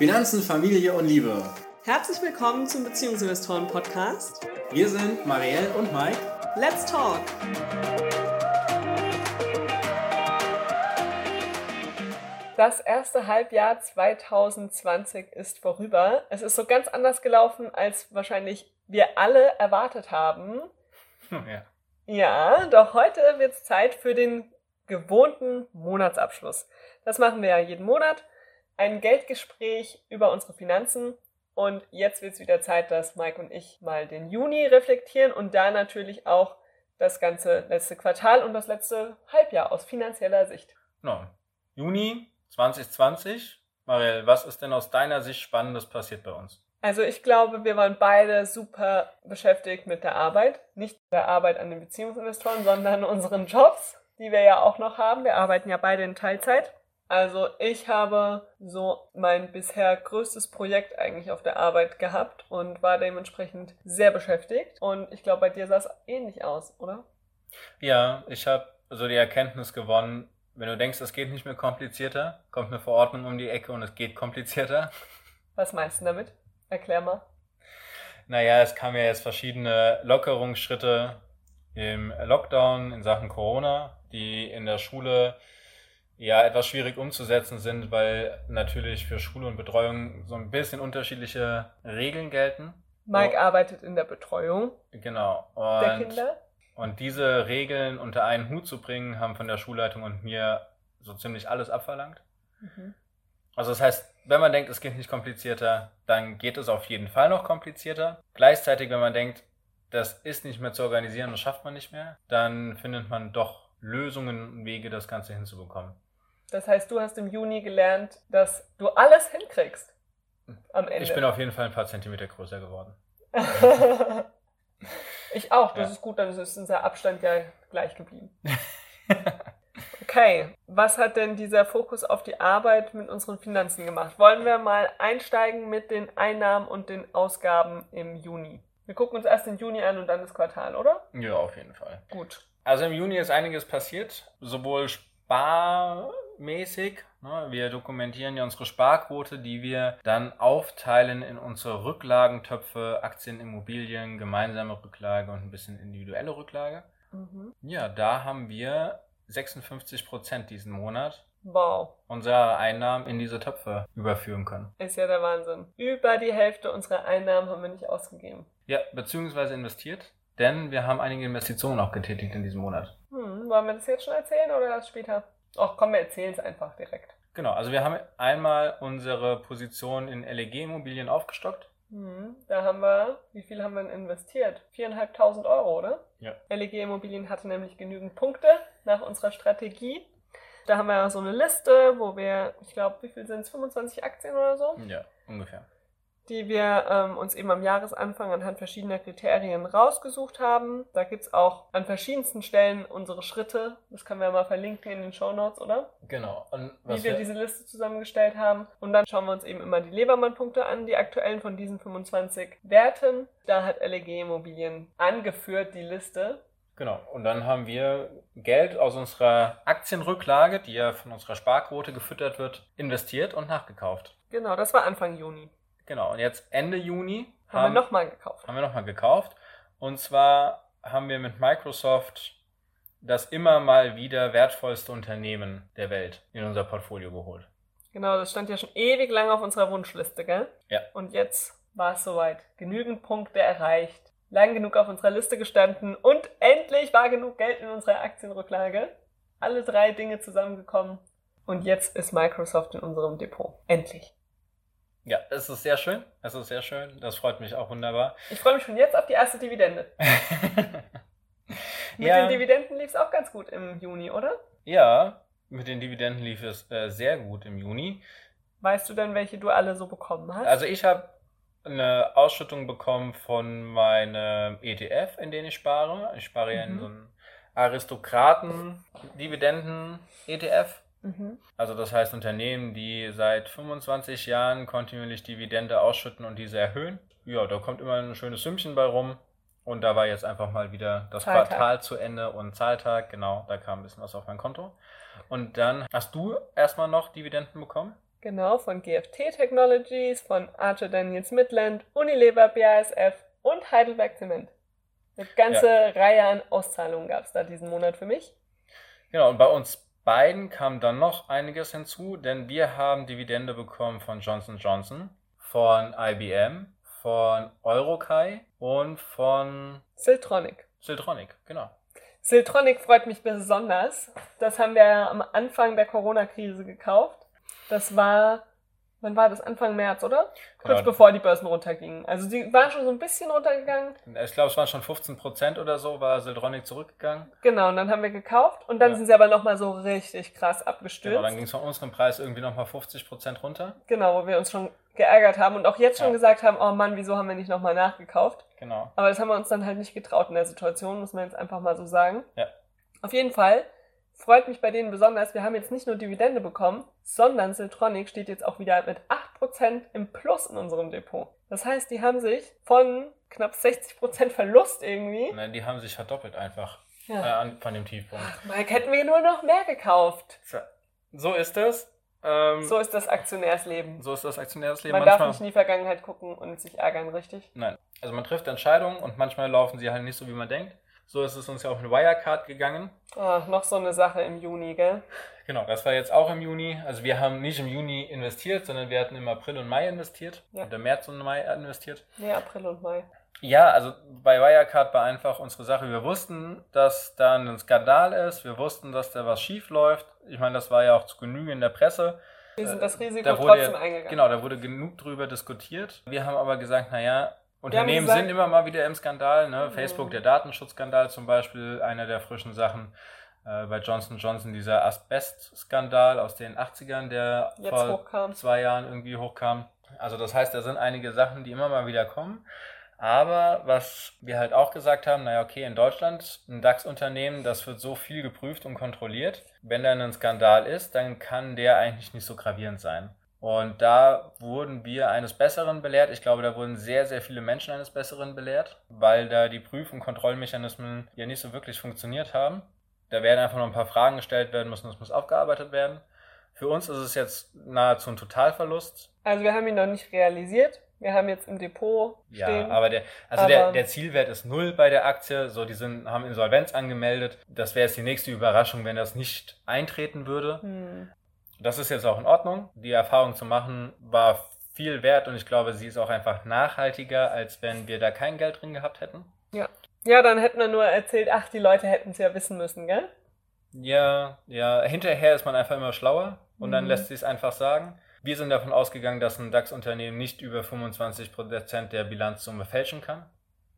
Finanzen, Familie und Liebe. Herzlich willkommen zum Beziehungsinvestoren Podcast. Wir sind Marielle und Mike. Let's talk! Das erste Halbjahr 2020 ist vorüber. Es ist so ganz anders gelaufen, als wahrscheinlich wir alle erwartet haben. Ja. Ja, doch heute wird es Zeit für den gewohnten Monatsabschluss. Das machen wir ja jeden Monat. Ein Geldgespräch über unsere Finanzen. Und jetzt wird es wieder Zeit, dass Mike und ich mal den Juni reflektieren und da natürlich auch das ganze letzte Quartal und das letzte Halbjahr aus finanzieller Sicht. No. Juni 2020. Marielle, was ist denn aus deiner Sicht Spannendes passiert bei uns? Also ich glaube, wir waren beide super beschäftigt mit der Arbeit. Nicht der Arbeit an den Beziehungsinvestoren, sondern unseren Jobs, die wir ja auch noch haben. Wir arbeiten ja beide in Teilzeit. Also ich habe so mein bisher größtes Projekt eigentlich auf der Arbeit gehabt und war dementsprechend sehr beschäftigt. Und ich glaube, bei dir sah es ähnlich aus, oder? Ja, ich habe so die Erkenntnis gewonnen, wenn du denkst, es geht nicht mehr komplizierter, kommt eine Verordnung um die Ecke und es geht komplizierter. Was meinst du damit? Erklär mal. Naja, es kamen ja jetzt verschiedene Lockerungsschritte im Lockdown in Sachen Corona, die in der Schule ja etwas schwierig umzusetzen sind, weil natürlich für Schule und Betreuung so ein bisschen unterschiedliche Regeln gelten. Mike oh. arbeitet in der Betreuung. Genau. Und, der Kinder. Und diese Regeln unter einen Hut zu bringen, haben von der Schulleitung und mir so ziemlich alles abverlangt. Mhm. Also das heißt, wenn man denkt, es geht nicht komplizierter, dann geht es auf jeden Fall noch komplizierter. Gleichzeitig, wenn man denkt, das ist nicht mehr zu organisieren, das schafft man nicht mehr, dann findet man doch Lösungen und Wege, das Ganze hinzubekommen. Das heißt, du hast im Juni gelernt, dass du alles hinkriegst. Am Ende. Ich bin auf jeden Fall ein paar Zentimeter größer geworden. ich auch, das ja. ist gut, dann ist unser Abstand ja gleich geblieben. Okay, was hat denn dieser Fokus auf die Arbeit mit unseren Finanzen gemacht? Wollen wir mal einsteigen mit den Einnahmen und den Ausgaben im Juni? Wir gucken uns erst den Juni an und dann das Quartal, oder? Ja, auf jeden Fall. Gut. Also im Juni ist einiges passiert, sowohl sparmäßig. Ne? Wir dokumentieren ja unsere Sparquote, die wir dann aufteilen in unsere Rücklagentöpfe, Aktien, Immobilien, gemeinsame Rücklage und ein bisschen individuelle Rücklage. Mhm. Ja, da haben wir 56 Prozent diesen Monat wow. unserer Einnahmen in diese Töpfe überführen können. Ist ja der Wahnsinn. Über die Hälfte unserer Einnahmen haben wir nicht ausgegeben. Ja, beziehungsweise investiert, denn wir haben einige Investitionen auch getätigt in diesem Monat. Hm, wollen wir das jetzt schon erzählen oder das später? Ach komm, wir erzählen es einfach direkt. Genau, also wir haben einmal unsere Position in LEG-Immobilien aufgestockt. Hm, da haben wir, wie viel haben wir investiert? 4.500 Euro, oder? Ja. LEG Immobilien hatte nämlich genügend Punkte nach unserer Strategie. Da haben wir so eine Liste, wo wir, ich glaube, wie viel sind es? 25 Aktien oder so? Ja, ungefähr die wir ähm, uns eben am Jahresanfang anhand verschiedener Kriterien rausgesucht haben. Da gibt es auch an verschiedensten Stellen unsere Schritte. Das können wir mal verlinken in den Show Notes, oder? Genau. Wie wir, wir diese Liste zusammengestellt haben. Und dann schauen wir uns eben immer die Lebermann-Punkte an, die aktuellen von diesen 25 Werten. Da hat LEG Immobilien angeführt, die Liste. Genau. Und dann haben wir Geld aus unserer Aktienrücklage, die ja von unserer Sparquote gefüttert wird, investiert und nachgekauft. Genau, das war Anfang Juni. Genau, und jetzt Ende Juni haben, haben wir nochmal gekauft. Haben wir nochmal gekauft. Und zwar haben wir mit Microsoft das immer mal wieder wertvollste Unternehmen der Welt in unser Portfolio geholt. Genau, das stand ja schon ewig lang auf unserer Wunschliste, gell? Ja. Und jetzt war es soweit. Genügend Punkte erreicht, lang genug auf unserer Liste gestanden und endlich war genug Geld in unserer Aktienrücklage. Alle drei Dinge zusammengekommen und jetzt ist Microsoft in unserem Depot. Endlich. Ja, es ist sehr schön. Es ist sehr schön. Das freut mich auch wunderbar. Ich freue mich schon jetzt auf die erste Dividende. mit ja. den Dividenden lief es auch ganz gut im Juni, oder? Ja, mit den Dividenden lief es äh, sehr gut im Juni. Weißt du denn, welche du alle so bekommen hast? Also ich habe eine Ausschüttung bekommen von meinem ETF, in den ich spare. Ich spare ja mhm. in so einen Aristokraten-Dividenden-ETF. Mhm. Also das heißt Unternehmen, die seit 25 Jahren kontinuierlich Dividende ausschütten und diese erhöhen. Ja, da kommt immer ein schönes Sümmchen bei rum. Und da war jetzt einfach mal wieder das Zahltag. Quartal zu Ende und Zahltag. Genau, da kam ein bisschen was auf mein Konto. Und dann hast du erstmal noch Dividenden bekommen? Genau, von GFT Technologies, von Archer Daniels Midland, Unilever, BASF und Heidelberg Zement. Eine ganze ja. Reihe an Auszahlungen gab es da diesen Monat für mich. Genau, und bei uns beiden kam dann noch einiges hinzu, denn wir haben Dividende bekommen von Johnson Johnson, von IBM, von Eurokai und von Siltronic. Siltronic, genau. Siltronic freut mich besonders. Das haben wir am Anfang der Corona-Krise gekauft. Das war Wann war das? Anfang März, oder? Kurz genau. bevor die Börsen runtergingen. Also die waren schon so ein bisschen runtergegangen. Ich glaube, es waren schon 15 Prozent oder so, war Sildronic zurückgegangen. Genau, und dann haben wir gekauft und dann ja. sind sie aber nochmal so richtig krass abgestürzt. Genau, dann ging es von unserem Preis irgendwie nochmal 50 Prozent runter. Genau, wo wir uns schon geärgert haben und auch jetzt schon ja. gesagt haben, oh Mann, wieso haben wir nicht nochmal nachgekauft? Genau. Aber das haben wir uns dann halt nicht getraut in der Situation, muss man jetzt einfach mal so sagen. Ja. Auf jeden Fall freut mich bei denen besonders, wir haben jetzt nicht nur Dividende bekommen, sondern Siltronic steht jetzt auch wieder mit 8% im Plus in unserem Depot. Das heißt, die haben sich von knapp 60% Verlust irgendwie. Nein, die haben sich verdoppelt einfach ja. äh, von dem Tiefpunkt. Ach, Mike, hätten wir nur noch mehr gekauft. So ist es. Ähm, so ist das Aktionärsleben. So ist das Aktionärsleben. Man manchmal, darf nicht in die Vergangenheit gucken und sich ärgern, richtig? Nein. Also man trifft Entscheidungen und manchmal laufen sie halt nicht so, wie man denkt. So ist es uns ja auch mit Wirecard gegangen. Ah, noch so eine Sache im Juni, gell? Genau, das war jetzt auch im Juni. Also wir haben nicht im Juni investiert, sondern wir hatten im April und Mai investiert. Ja. Oder März und Mai investiert. Nee, April und Mai. Ja, also bei Wirecard war einfach unsere Sache. Wir wussten, dass da ein Skandal ist. Wir wussten, dass da was schief läuft. Ich meine, das war ja auch zu Genüge in der Presse. Wir sind das Risiko da trotzdem eingegangen. Genau, da wurde genug drüber diskutiert. Wir haben aber gesagt, naja, Unternehmen gesagt, sind immer mal wieder im Skandal. Ne? Mhm. Facebook, der Datenschutzskandal zum Beispiel, einer der frischen Sachen. Äh, bei Johnson Johnson dieser Asbest-Skandal aus den 80ern, der Jetzt vor hochkam. zwei Jahren irgendwie hochkam. Also das heißt, da sind einige Sachen, die immer mal wieder kommen. Aber was wir halt auch gesagt haben, naja, okay, in Deutschland, ein DAX-Unternehmen, das wird so viel geprüft und kontrolliert. Wenn da ein Skandal ist, dann kann der eigentlich nicht so gravierend sein. Und da wurden wir eines Besseren belehrt. Ich glaube, da wurden sehr, sehr viele Menschen eines Besseren belehrt, weil da die Prüf- und Kontrollmechanismen ja nicht so wirklich funktioniert haben. Da werden einfach noch ein paar Fragen gestellt werden müssen, das muss aufgearbeitet werden. Für uns ist es jetzt nahezu ein Totalverlust. Also wir haben ihn noch nicht realisiert. Wir haben jetzt im Depot stehen. Ja, aber der, also aber der, der Zielwert ist null bei der Aktie. So, die sind, haben Insolvenz angemeldet. Das wäre jetzt die nächste Überraschung, wenn das nicht eintreten würde. Hm. Das ist jetzt auch in Ordnung. Die Erfahrung zu machen war viel wert und ich glaube, sie ist auch einfach nachhaltiger, als wenn wir da kein Geld drin gehabt hätten. Ja. Ja, dann hätten wir nur erzählt, ach, die Leute hätten es ja wissen müssen, gell? Ja, ja. Hinterher ist man einfach immer schlauer und mhm. dann lässt sie es einfach sagen. Wir sind davon ausgegangen, dass ein DAX-Unternehmen nicht über 25% der Bilanzsumme fälschen kann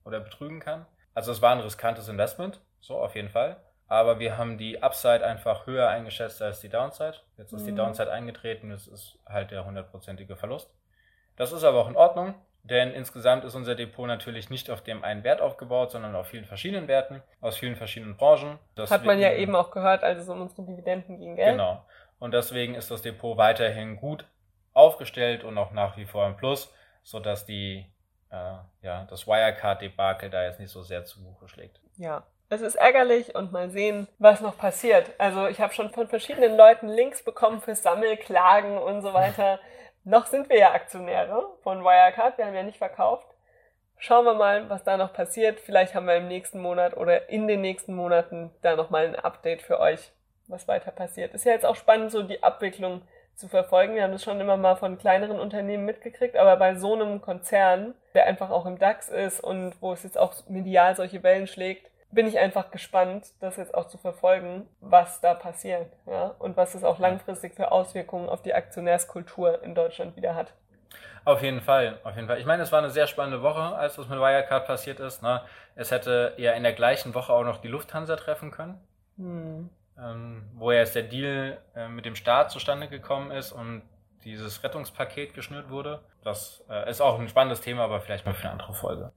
oder betrügen kann. Also es war ein riskantes Investment, so auf jeden Fall. Aber wir haben die Upside einfach höher eingeschätzt als die Downside. Jetzt ist mhm. die Downside eingetreten, es ist halt der hundertprozentige Verlust. Das ist aber auch in Ordnung, denn insgesamt ist unser Depot natürlich nicht auf dem einen Wert aufgebaut, sondern auf vielen verschiedenen Werten, aus vielen verschiedenen Branchen. Das Hat man ja eben auch gehört, als es um unsere Dividenden ging, gell? Genau. Und deswegen ist das Depot weiterhin gut aufgestellt und auch nach wie vor im Plus, sodass die, äh, ja, das Wirecard-Debakel da jetzt nicht so sehr zu Buche schlägt. Ja, es ist ärgerlich und mal sehen, was noch passiert. Also ich habe schon von verschiedenen Leuten Links bekommen für Sammelklagen und so weiter. noch sind wir ja Aktionäre von Wirecard, wir haben ja nicht verkauft. Schauen wir mal, was da noch passiert. Vielleicht haben wir im nächsten Monat oder in den nächsten Monaten da nochmal ein Update für euch, was weiter passiert. Ist ja jetzt auch spannend, so die Abwicklung zu verfolgen. Wir haben das schon immer mal von kleineren Unternehmen mitgekriegt, aber bei so einem Konzern, der einfach auch im DAX ist und wo es jetzt auch medial solche Wellen schlägt, bin ich einfach gespannt, das jetzt auch zu verfolgen, was da passiert, ja, und was es auch langfristig für Auswirkungen auf die Aktionärskultur in Deutschland wieder hat. Auf jeden Fall, auf jeden Fall. Ich meine, es war eine sehr spannende Woche, als das mit Wirecard passiert ist. Ne? Es hätte ja in der gleichen Woche auch noch die Lufthansa treffen können, hm. ähm, wo ja jetzt der Deal äh, mit dem Staat zustande gekommen ist und dieses Rettungspaket geschnürt wurde. Das äh, ist auch ein spannendes Thema, aber vielleicht mal für eine andere Folge.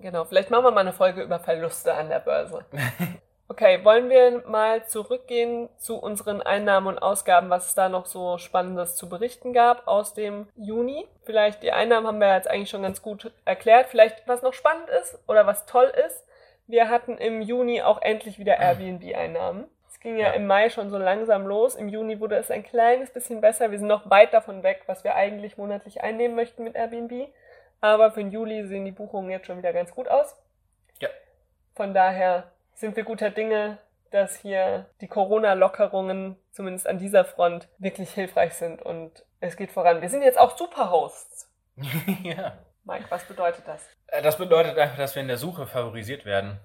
Genau, vielleicht machen wir mal eine Folge über Verluste an der Börse. Okay, wollen wir mal zurückgehen zu unseren Einnahmen und Ausgaben, was es da noch so Spannendes zu berichten gab aus dem Juni? Vielleicht die Einnahmen haben wir jetzt eigentlich schon ganz gut erklärt. Vielleicht was noch spannend ist oder was toll ist. Wir hatten im Juni auch endlich wieder Airbnb-Einnahmen. Es ging ja, ja, im Mai schon so langsam los. Im Juni wurde es ein kleines bisschen besser. Wir sind noch weit davon weg, was wir eigentlich monatlich einnehmen möchten mit Airbnb. Aber für den Juli sehen die Buchungen jetzt schon wieder ganz gut aus. Ja. Von daher sind wir guter Dinge, dass hier die Corona-Lockerungen zumindest an dieser Front wirklich hilfreich sind und es geht voran. Wir sind jetzt auch Superhosts. ja. Mike, was bedeutet das? Äh, das bedeutet einfach, dass wir in der Suche favorisiert werden.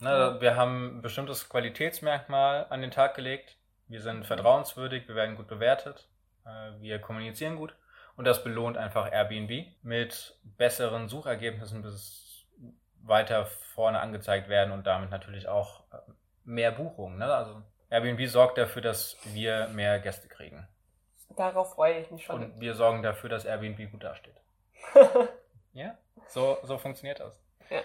Ne, wir haben ein bestimmtes Qualitätsmerkmal an den Tag gelegt. Wir sind vertrauenswürdig, wir werden gut bewertet, äh, wir kommunizieren gut und das belohnt einfach Airbnb mit besseren Suchergebnissen bis weiter vorne angezeigt werden und damit natürlich auch äh, mehr Buchungen. Ne? Also Airbnb sorgt dafür, dass wir mehr Gäste kriegen. Darauf freue ich mich schon. Und wir sorgen dafür, dass Airbnb gut dasteht. ja, so, so funktioniert das. Ja.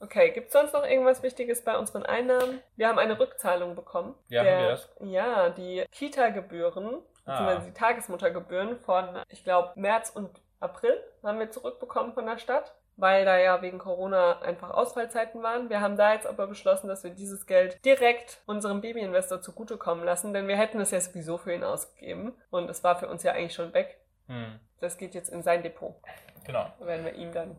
Okay, gibt es sonst noch irgendwas Wichtiges bei unseren Einnahmen? Wir haben eine Rückzahlung bekommen. Ja, der, haben wir das? Ja, die Kita-Gebühren, beziehungsweise ah. die Tagesmuttergebühren von, ich glaube, März und April haben wir zurückbekommen von der Stadt, weil da ja wegen Corona einfach Ausfallzeiten waren. Wir haben da jetzt aber beschlossen, dass wir dieses Geld direkt unserem Babyinvestor zugutekommen lassen, denn wir hätten es ja sowieso für ihn ausgegeben und es war für uns ja eigentlich schon weg. Hm. Das geht jetzt in sein Depot. Genau. Da werden wir ihm dann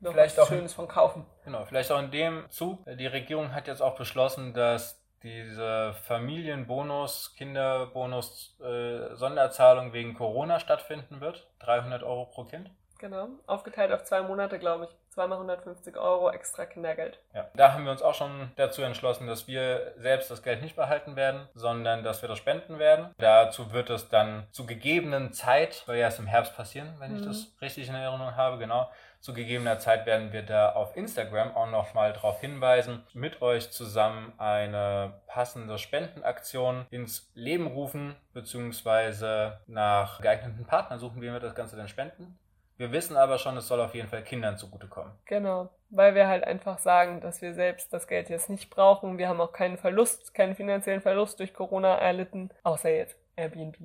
noch vielleicht was auch, Schönes von kaufen. Genau, vielleicht auch in dem Zug. Die Regierung hat jetzt auch beschlossen, dass diese Familienbonus, Kinderbonus, äh, Sonderzahlung wegen Corona stattfinden wird. 300 Euro pro Kind. Genau, aufgeteilt auf zwei Monate, glaube ich. Zweimal 150 Euro extra Kindergeld. Ja, da haben wir uns auch schon dazu entschlossen, dass wir selbst das Geld nicht behalten werden, sondern dass wir das spenden werden. Dazu wird es dann zu gegebenen Zeit, soll ja erst im Herbst passieren, wenn mhm. ich das richtig in Erinnerung habe, genau. Zu gegebener Zeit werden wir da auf Instagram auch nochmal darauf hinweisen, mit euch zusammen eine passende Spendenaktion ins Leben rufen, beziehungsweise nach geeigneten Partnern suchen, wie wir das Ganze denn spenden. Wir wissen aber schon, es soll auf jeden Fall Kindern zugutekommen. Genau, weil wir halt einfach sagen, dass wir selbst das Geld jetzt nicht brauchen. Wir haben auch keinen Verlust, keinen finanziellen Verlust durch Corona erlitten, außer jetzt Airbnb.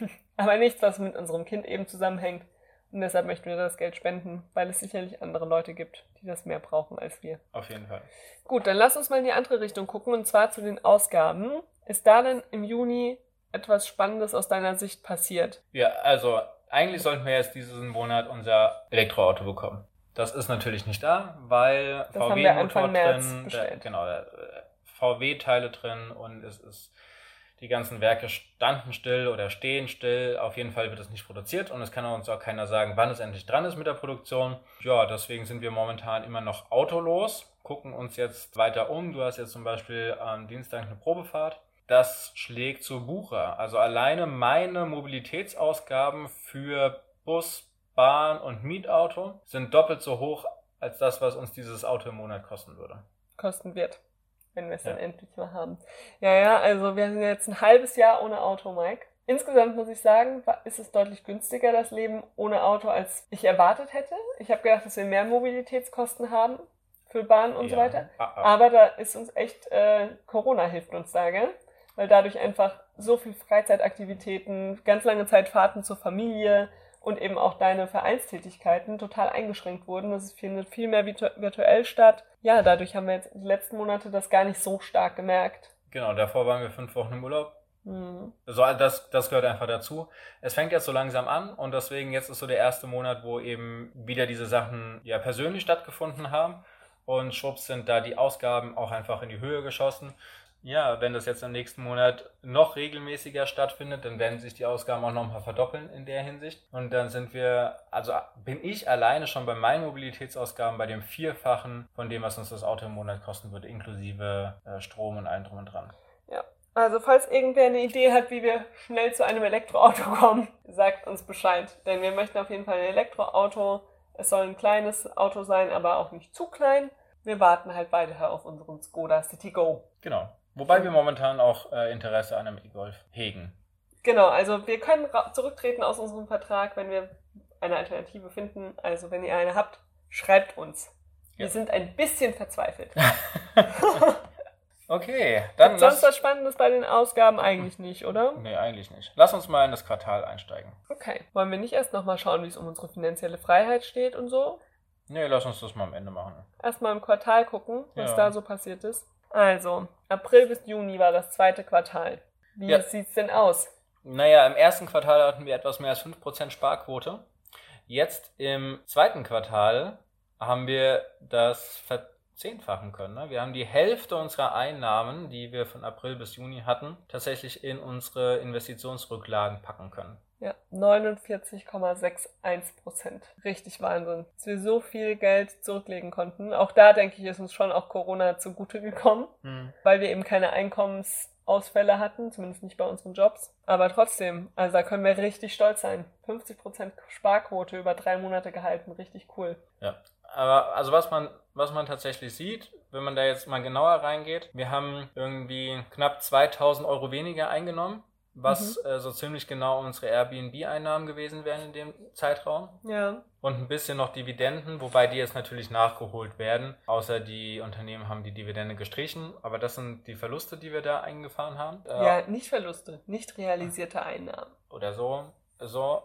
aber nichts, was mit unserem Kind eben zusammenhängt. Und deshalb möchten wir das Geld spenden, weil es sicherlich andere Leute gibt, die das mehr brauchen als wir. Auf jeden Fall. Gut, dann lass uns mal in die andere Richtung gucken und zwar zu den Ausgaben. Ist da denn im Juni etwas Spannendes aus deiner Sicht passiert? Ja, also eigentlich sollten wir jetzt diesen Monat unser Elektroauto bekommen. Das ist natürlich nicht da, weil VW-Motor drin, der, genau, äh, VW-Teile drin und es ist die ganzen Werke standen still oder stehen still. Auf jeden Fall wird es nicht produziert und es kann uns auch keiner sagen, wann es endlich dran ist mit der Produktion. Ja, deswegen sind wir momentan immer noch autolos, gucken uns jetzt weiter um. Du hast jetzt zum Beispiel am Dienstag eine Probefahrt das schlägt zu Buche. Also alleine meine Mobilitätsausgaben für Bus, Bahn und Mietauto sind doppelt so hoch als das, was uns dieses Auto im Monat kosten würde. Kosten wird, wenn wir es ja. dann endlich mal haben. Ja, ja, also wir sind jetzt ein halbes Jahr ohne Auto, Mike. Insgesamt muss ich sagen, ist es deutlich günstiger, das Leben ohne Auto, als ich erwartet hätte. Ich habe gedacht, dass wir mehr Mobilitätskosten haben für Bahn und ja. so weiter. Ah, ah. Aber da ist uns echt, äh, Corona hilft uns da, gell? Weil dadurch einfach so viel Freizeitaktivitäten, ganz lange Zeit Fahrten zur Familie und eben auch deine Vereinstätigkeiten total eingeschränkt wurden. Das findet viel mehr virtu virtuell statt. Ja, dadurch haben wir jetzt die letzten Monate das gar nicht so stark gemerkt. Genau, davor waren wir fünf Wochen im Urlaub. Mhm. So, das, das gehört einfach dazu. Es fängt jetzt so langsam an und deswegen jetzt ist so der erste Monat, wo eben wieder diese Sachen ja persönlich stattgefunden haben. Und schwupps sind da die Ausgaben auch einfach in die Höhe geschossen. Ja, wenn das jetzt im nächsten Monat noch regelmäßiger stattfindet, dann werden sich die Ausgaben auch nochmal verdoppeln in der Hinsicht. Und dann sind wir, also bin ich alleine schon bei meinen Mobilitätsausgaben bei dem Vierfachen von dem, was uns das Auto im Monat kosten würde, inklusive äh, Strom und allem drum und dran. Ja. Also falls irgendwer eine Idee hat, wie wir schnell zu einem Elektroauto kommen, sagt uns Bescheid. Denn wir möchten auf jeden Fall ein Elektroauto. Es soll ein kleines Auto sein, aber auch nicht zu klein. Wir warten halt weiter auf unseren Skoda City Go. Genau. Wobei wir momentan auch äh, Interesse an einem E-Golf hegen. Genau, also wir können zurücktreten aus unserem Vertrag, wenn wir eine Alternative finden. Also wenn ihr eine habt, schreibt uns. Ja. Wir sind ein bisschen verzweifelt. okay, dann. Gibt sonst was Spannendes bei den Ausgaben eigentlich nicht, oder? Nee, eigentlich nicht. Lass uns mal in das Quartal einsteigen. Okay. Wollen wir nicht erst nochmal schauen, wie es um unsere finanzielle Freiheit steht und so? Nee, lass uns das mal am Ende machen. Erstmal im Quartal gucken, was ja. da so passiert ist. Also, April bis Juni war das zweite Quartal. Wie ja. sieht's denn aus? Naja, im ersten Quartal hatten wir etwas mehr als 5% Sparquote. Jetzt im zweiten Quartal haben wir das verzehnfachen können. Ne? Wir haben die Hälfte unserer Einnahmen, die wir von April bis Juni hatten, tatsächlich in unsere Investitionsrücklagen packen können. Ja, 49,61 Prozent. Richtig Wahnsinn. Dass wir so viel Geld zurücklegen konnten. Auch da denke ich, ist uns schon auch Corona zugute gekommen, hm. weil wir eben keine Einkommensausfälle hatten, zumindest nicht bei unseren Jobs. Aber trotzdem, also da können wir richtig stolz sein. 50 Prozent Sparquote über drei Monate gehalten. Richtig cool. Ja, aber also was man, was man tatsächlich sieht, wenn man da jetzt mal genauer reingeht, wir haben irgendwie knapp 2000 Euro weniger eingenommen was mhm. äh, so ziemlich genau unsere Airbnb-Einnahmen gewesen wären in dem Zeitraum. Ja. Und ein bisschen noch Dividenden, wobei die jetzt natürlich nachgeholt werden. Außer die Unternehmen haben die Dividende gestrichen. Aber das sind die Verluste, die wir da eingefahren haben. Äh, ja, nicht Verluste, nicht realisierte Einnahmen. Oder so. So.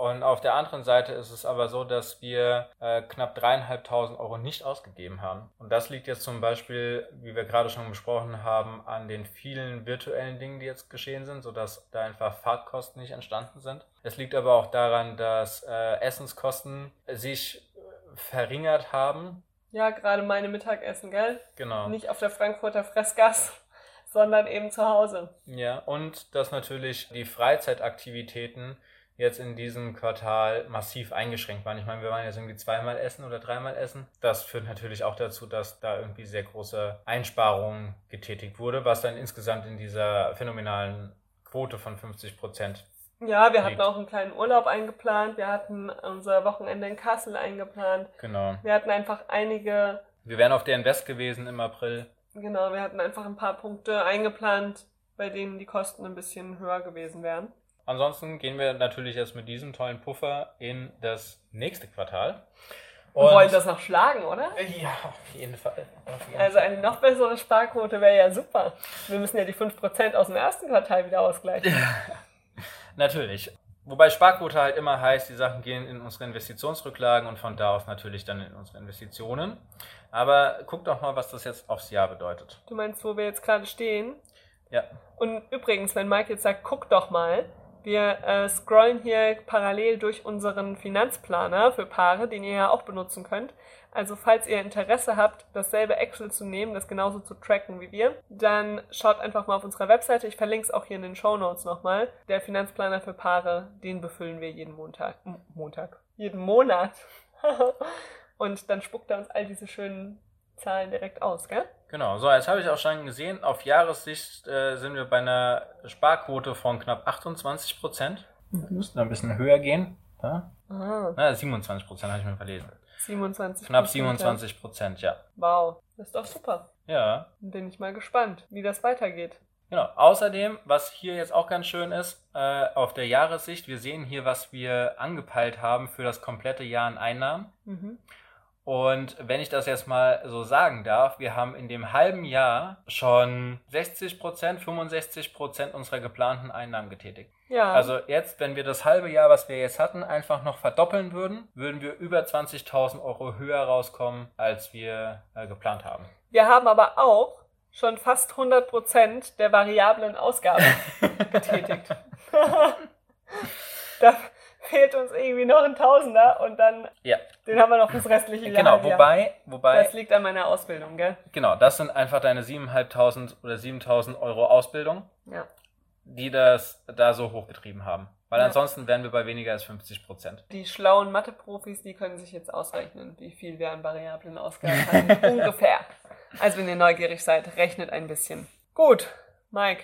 Und auf der anderen Seite ist es aber so, dass wir äh, knapp dreieinhalbtausend Euro nicht ausgegeben haben. Und das liegt jetzt zum Beispiel, wie wir gerade schon besprochen haben, an den vielen virtuellen Dingen, die jetzt geschehen sind, sodass da einfach Fahrtkosten nicht entstanden sind. Es liegt aber auch daran, dass äh, Essenskosten sich verringert haben. Ja, gerade meine Mittagessen, gell? Genau. Nicht auf der Frankfurter Fressgas sondern eben zu Hause. Ja, und dass natürlich die Freizeitaktivitäten jetzt in diesem Quartal massiv eingeschränkt waren. Ich meine, wir waren jetzt irgendwie zweimal essen oder dreimal essen. Das führt natürlich auch dazu, dass da irgendwie sehr große Einsparungen getätigt wurde, was dann insgesamt in dieser phänomenalen Quote von 50 Prozent ja, wir hatten auch einen kleinen Urlaub eingeplant. Wir hatten unser Wochenende in Kassel eingeplant. Genau. Wir hatten einfach einige. Wir wären auf der Invest gewesen im April. Genau, wir hatten einfach ein paar Punkte eingeplant, bei denen die Kosten ein bisschen höher gewesen wären. Ansonsten gehen wir natürlich jetzt mit diesem tollen Puffer in das nächste Quartal. Und wir wollen das noch schlagen, oder? Ja, auf jeden Fall. Auf jeden also eine noch bessere Sparquote wäre ja super. Wir müssen ja die 5% aus dem ersten Quartal wieder ausgleichen. natürlich. Wobei Sparquote halt immer heißt, die Sachen gehen in unsere Investitionsrücklagen und von da aus natürlich dann in unsere Investitionen. Aber guck doch mal, was das jetzt aufs Jahr bedeutet. Du meinst, wo wir jetzt gerade stehen? Ja. Und übrigens, wenn Mike jetzt sagt, guck doch mal, wir äh, scrollen hier parallel durch unseren Finanzplaner für Paare, den ihr ja auch benutzen könnt. Also falls ihr Interesse habt, dasselbe Excel zu nehmen, das genauso zu tracken wie wir, dann schaut einfach mal auf unserer Webseite. Ich verlinke es auch hier in den Show Notes nochmal. Der Finanzplaner für Paare, den befüllen wir jeden Montag. Montag. Jeden Monat. Und dann spuckt er uns all diese schönen Zahlen direkt aus, gell? Genau, so, jetzt habe ich auch schon gesehen, auf Jahressicht äh, sind wir bei einer Sparquote von knapp 28 Prozent. Wir müssten ein bisschen höher gehen. Ja? Ah. Na, 27 Prozent habe ich mir verlesen. 27 Knapp 27 Prozent, ja. Wow, das ist doch super. Ja. Bin ich mal gespannt, wie das weitergeht. Genau. Außerdem, was hier jetzt auch ganz schön ist, äh, auf der Jahressicht, wir sehen hier, was wir angepeilt haben für das komplette Jahr an Einnahmen. Mhm. Und wenn ich das jetzt mal so sagen darf, wir haben in dem halben Jahr schon 60 Prozent, 65 Prozent unserer geplanten Einnahmen getätigt. Ja. Also jetzt, wenn wir das halbe Jahr, was wir jetzt hatten, einfach noch verdoppeln würden, würden wir über 20.000 Euro höher rauskommen, als wir äh, geplant haben. Wir haben aber auch schon fast 100 Prozent der variablen Ausgaben getätigt. da, fehlt uns irgendwie noch ein Tausender und dann ja. den haben wir noch das restliche Jahr. Genau, wobei, wobei. Das liegt an meiner Ausbildung, gell? Genau, das sind einfach deine 7.500 oder 7.000 Euro Ausbildung, ja. die das da so hochgetrieben haben. Weil ja. ansonsten wären wir bei weniger als 50 Prozent. Die schlauen Mathe-Profis, die können sich jetzt ausrechnen, wie viel wir an variablen Ausgaben hatten. Ungefähr. Also wenn ihr neugierig seid, rechnet ein bisschen. Gut, Mike,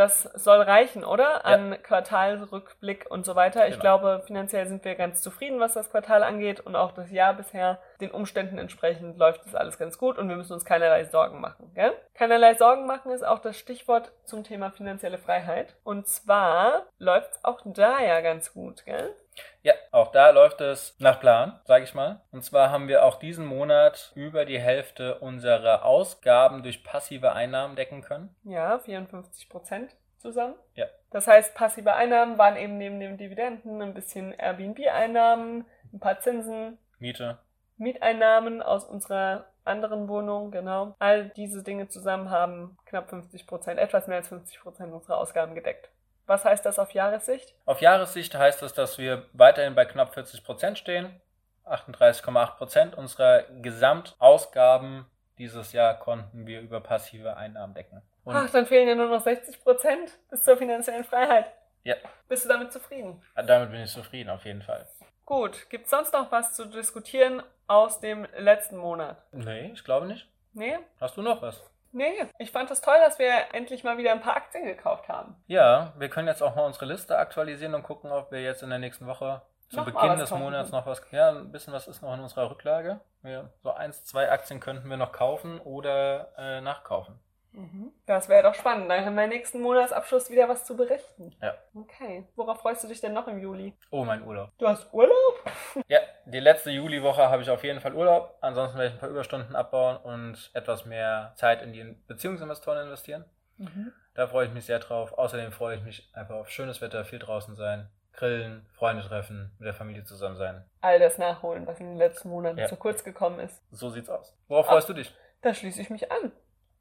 das soll reichen, oder? An ja. Quartalrückblick und so weiter. Genau. Ich glaube, finanziell sind wir ganz zufrieden, was das Quartal angeht und auch das Jahr bisher. Den Umständen entsprechend läuft das alles ganz gut und wir müssen uns keinerlei Sorgen machen. Gell? Keinerlei Sorgen machen ist auch das Stichwort zum Thema finanzielle Freiheit. Und zwar läuft es auch da ja ganz gut, gell? Ja, auch da läuft es nach Plan, sage ich mal. Und zwar haben wir auch diesen Monat über die Hälfte unserer Ausgaben durch passive Einnahmen decken können. Ja, 54 Prozent zusammen. Ja. Das heißt, passive Einnahmen waren eben neben den Dividenden ein bisschen Airbnb-Einnahmen, ein paar Zinsen. Miete. Mieteinnahmen aus unserer anderen Wohnungen, genau. All diese Dinge zusammen haben knapp 50 Prozent, etwas mehr als 50 Prozent unserer Ausgaben gedeckt. Was heißt das auf Jahressicht? Auf Jahressicht heißt das, dass wir weiterhin bei knapp 40 Prozent stehen. 38,8 Prozent unserer Gesamtausgaben dieses Jahr konnten wir über passive Einnahmen decken. Und Ach, dann fehlen ja nur noch 60 Prozent bis zur finanziellen Freiheit. Ja. Bist du damit zufrieden? Damit bin ich zufrieden, auf jeden Fall. Gut. Gibt es sonst noch was zu diskutieren aus dem letzten Monat? Nee, ich glaube nicht. Nee? Hast du noch was? Nee, ich fand es toll, dass wir endlich mal wieder ein paar Aktien gekauft haben. Ja, wir können jetzt auch mal unsere Liste aktualisieren und gucken, ob wir jetzt in der nächsten Woche zu noch Beginn des Monats noch was. Ja, ein bisschen was ist noch in unserer Rücklage. Wir, so eins, zwei Aktien könnten wir noch kaufen oder äh, nachkaufen. Mhm. Das wäre doch spannend. Dann haben wir nächsten Monatsabschluss wieder was zu berichten. Ja. Okay. Worauf freust du dich denn noch im Juli? Oh, mein Urlaub. Du hast Urlaub? ja, die letzte Juliwoche habe ich auf jeden Fall Urlaub. Ansonsten werde ich ein paar Überstunden abbauen und etwas mehr Zeit in die Beziehungsinvestoren investieren. Mhm. Da freue ich mich sehr drauf. Außerdem freue ich mich einfach auf schönes Wetter, viel draußen sein, grillen, Freunde treffen, mit der Familie zusammen sein. All das nachholen, was in den letzten Monaten ja. zu kurz gekommen ist. So sieht's aus. Worauf Ach, freust du dich? Da schließe ich mich an.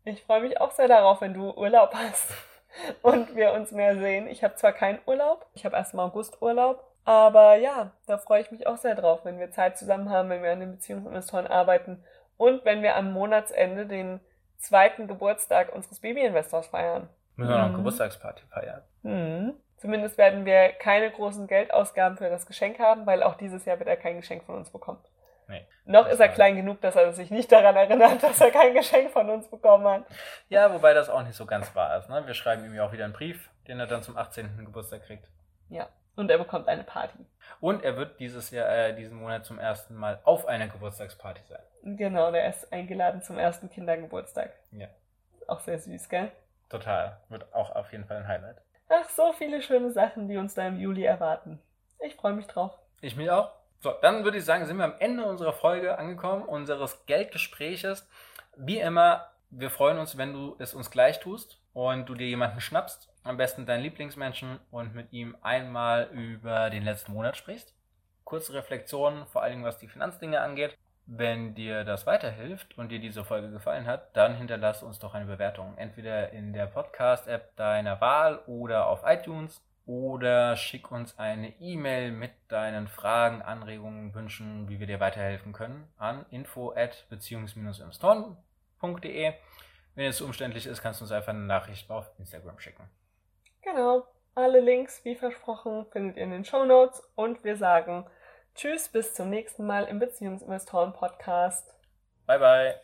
Ich freue mich auch sehr darauf, wenn du Urlaub hast und wir uns mehr sehen. Ich habe zwar keinen Urlaub, ich habe erst im August Urlaub, aber ja, da freue ich mich auch sehr drauf, wenn wir Zeit zusammen haben, wenn wir an den Beziehungsinvestoren arbeiten und wenn wir am Monatsende den zweiten Geburtstag unseres Babyinvestors feiern. Müssen wir noch eine mhm. Geburtstagsparty feiern. Mhm. Zumindest werden wir keine großen Geldausgaben für das Geschenk haben, weil auch dieses Jahr wird er kein Geschenk von uns bekommen. Nee. Noch ist er klein genug, dass er sich nicht daran erinnert, dass er kein Geschenk von uns bekommen hat. Ja, wobei das auch nicht so ganz wahr ist. Ne? Wir schreiben ihm ja auch wieder einen Brief, den er dann zum 18. Geburtstag kriegt. Ja. Und er bekommt eine Party. Und er wird dieses Jahr, äh, diesen Monat zum ersten Mal auf einer Geburtstagsparty sein. Genau, der ist eingeladen zum ersten Kindergeburtstag. Ja. Auch sehr süß, gell? Total. Wird auch auf jeden Fall ein Highlight. Ach, so viele schöne Sachen, die uns da im Juli erwarten. Ich freue mich drauf. Ich mich auch. So, dann würde ich sagen, sind wir am Ende unserer Folge angekommen, unseres Geldgespräches. Wie immer, wir freuen uns, wenn du es uns gleich tust und du dir jemanden schnappst, am besten deinen Lieblingsmenschen und mit ihm einmal über den letzten Monat sprichst. Kurze Reflexionen, vor allem was die Finanzdinge angeht. Wenn dir das weiterhilft und dir diese Folge gefallen hat, dann hinterlasse uns doch eine Bewertung. Entweder in der Podcast-App deiner Wahl oder auf iTunes oder schick uns eine E-Mail mit deinen Fragen, Anregungen, Wünschen, wie wir dir weiterhelfen können an info at beziehungs-investoren.de. Wenn es umständlich ist, kannst du uns einfach eine Nachricht auf Instagram schicken. Genau. Alle Links, wie versprochen, findet ihr in den Show Notes und wir sagen Tschüss, bis zum nächsten Mal im Beziehungsinvestoren Podcast. Bye, bye.